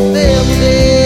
Deus, Deus.